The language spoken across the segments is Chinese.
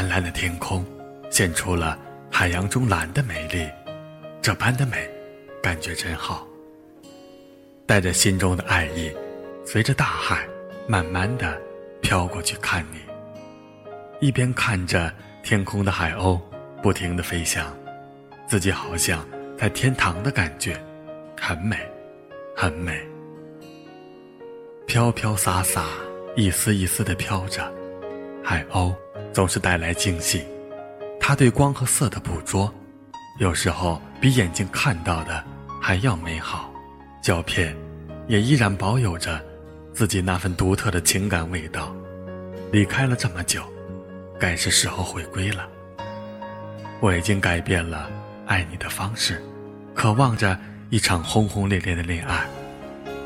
蓝蓝的天空，现出了海洋中蓝的美丽，这般的美，感觉真好。带着心中的爱意，随着大海，慢慢的飘过去看你。一边看着天空的海鸥，不停的飞翔，自己好像在天堂的感觉，很美，很美。飘飘洒洒，一丝一丝的飘着，海鸥总是带来惊喜。它对光和色的捕捉，有时候比眼睛看到的还要美好。胶片，也依然保有着自己那份独特的情感味道。离开了这么久，该是时候回归了。我已经改变了爱你的方式，渴望着一场轰轰烈烈的恋爱，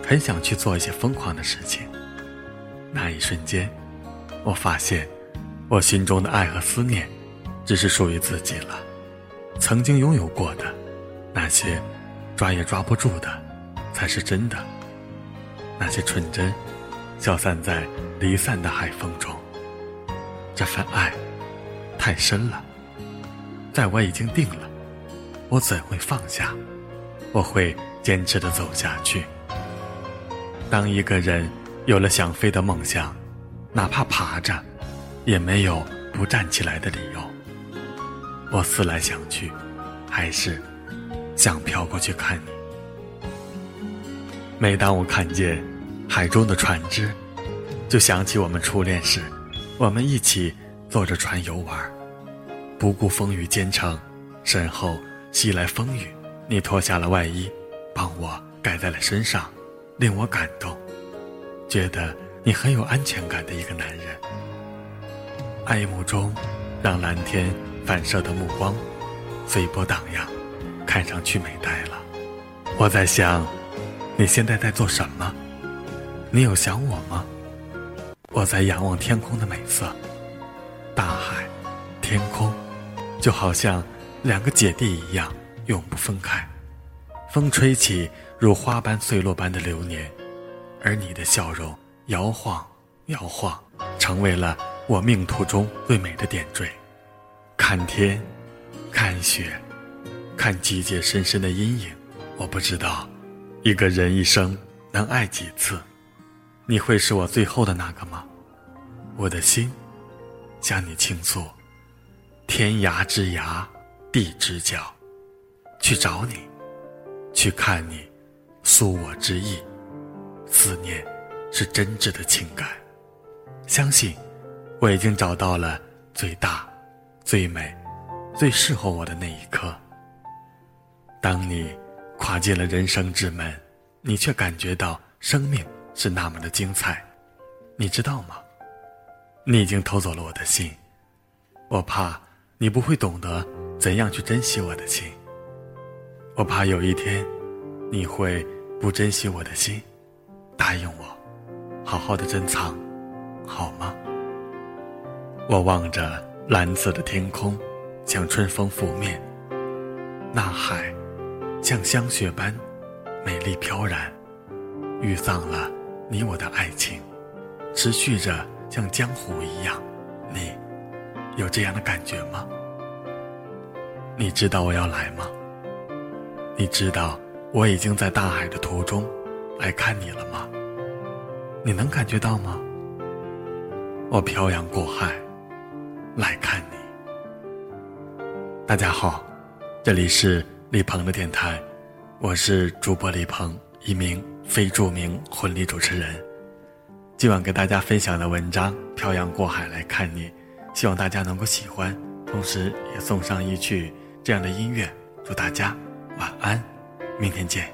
很想去做一些疯狂的事情。那一瞬间，我发现，我心中的爱和思念，只是属于自己了。曾经拥有过的，那些抓也抓不住的。才是真的。那些纯真，消散在离散的海风中。这份爱，太深了。在我已经定了，我怎会放下？我会坚持的走下去。当一个人有了想飞的梦想，哪怕爬着，也没有不站起来的理由。我思来想去，还是想飘过去看你。每当我看见海中的船只，就想起我们初恋时，我们一起坐着船游玩，不顾风雨兼程，身后袭来风雨，你脱下了外衣，帮我盖在了身上，令我感动，觉得你很有安全感的一个男人。爱慕中，让蓝天反射的目光随波荡漾，看上去美呆了。我在想。你现在在做什么？你有想我吗？我在仰望天空的美色，大海、天空，就好像两个姐弟一样永不分开。风吹起如花般碎落般的流年，而你的笑容摇晃摇晃，成为了我命途中最美的点缀。看天，看雪，看季节深深的阴影，我不知道。一个人一生能爱几次？你会是我最后的那个吗？我的心向你倾诉，天涯之涯，地之角，去找你，去看你，诉我之意。思念是真挚的情感，相信我已经找到了最大、最美、最适合我的那一刻。当你。跨进了人生之门，你却感觉到生命是那么的精彩，你知道吗？你已经偷走了我的心，我怕你不会懂得怎样去珍惜我的心。我怕有一天，你会不珍惜我的心，答应我，好好的珍藏，好吗？我望着蓝色的天空，像春风拂面，那海。像香雪般美丽飘然，遇上了你我的爱情，持续着像江湖一样。你有这样的感觉吗？你知道我要来吗？你知道我已经在大海的途中来看你了吗？你能感觉到吗？我漂洋过海来看你。大家好，这里是。李鹏的电台，我是主播李鹏，一名非著名婚礼主持人。今晚给大家分享的文章《漂洋过海来看你》，希望大家能够喜欢，同时也送上一曲这样的音乐，祝大家晚安，明天见。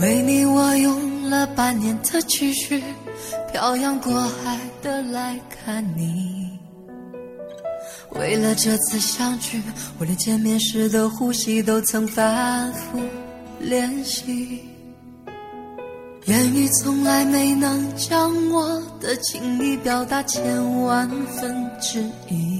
为你，我用了半年的积蓄，漂洋过海的来看你。为了这次相聚，我连见面时的呼吸都曾反复练习。言语从来没能将我的情意表达千万分之一。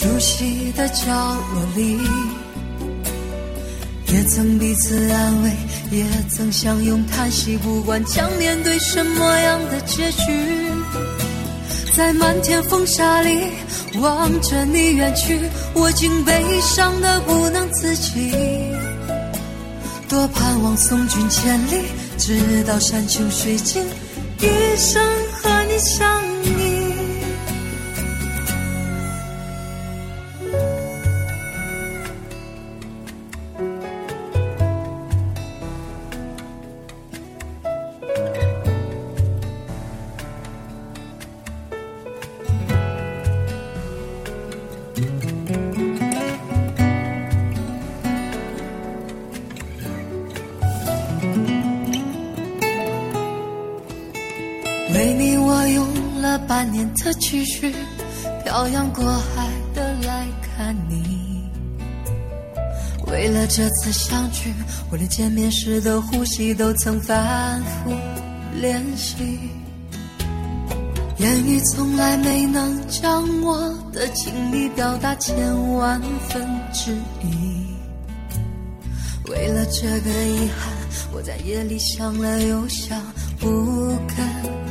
熟悉的角落里，也曾彼此安慰，也曾相拥叹息。不管将面对什么样的结局，在漫天风沙里望着你远去，我竟悲伤的不能自己。多盼望送君千里，直到山穷水尽，一生和你相为你，我用了半年的积蓄，漂洋过海的来看你。为了这次相聚，我连见面时的呼吸都曾反复练习。言语从来没能将我的情意表达千万分之一。为了这个遗憾，我在夜里想了又想，不肯。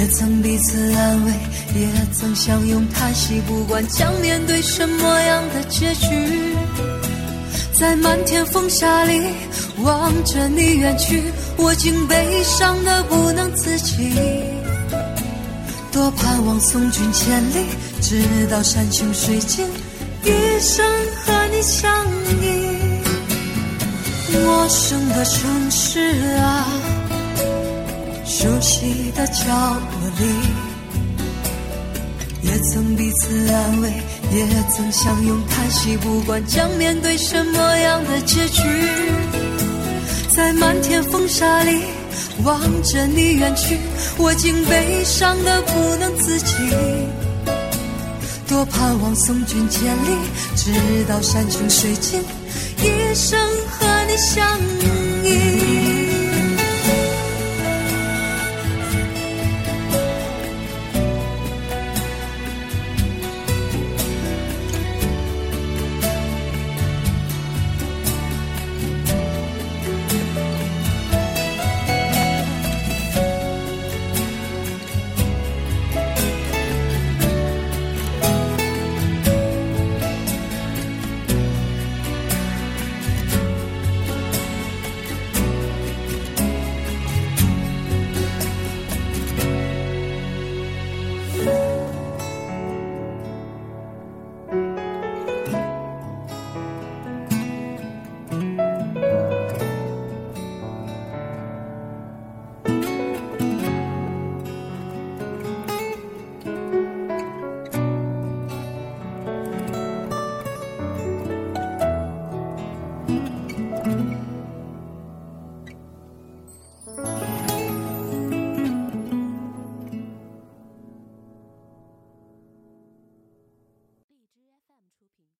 也曾彼此安慰，也曾相拥叹息。不管将面对什么样的结局，在漫天风沙里望着你远去，我竟悲伤的不能自己。多盼望送君千里，直到山穷水尽，一生和你相依。陌生的城市啊。熟悉的角落里，也曾彼此安慰，也曾相拥叹息。不管将面对什么样的结局，在漫天风沙里望着你远去，我竟悲伤的不能自己。多盼望送君千里，直到山穷水尽，一生和你相依。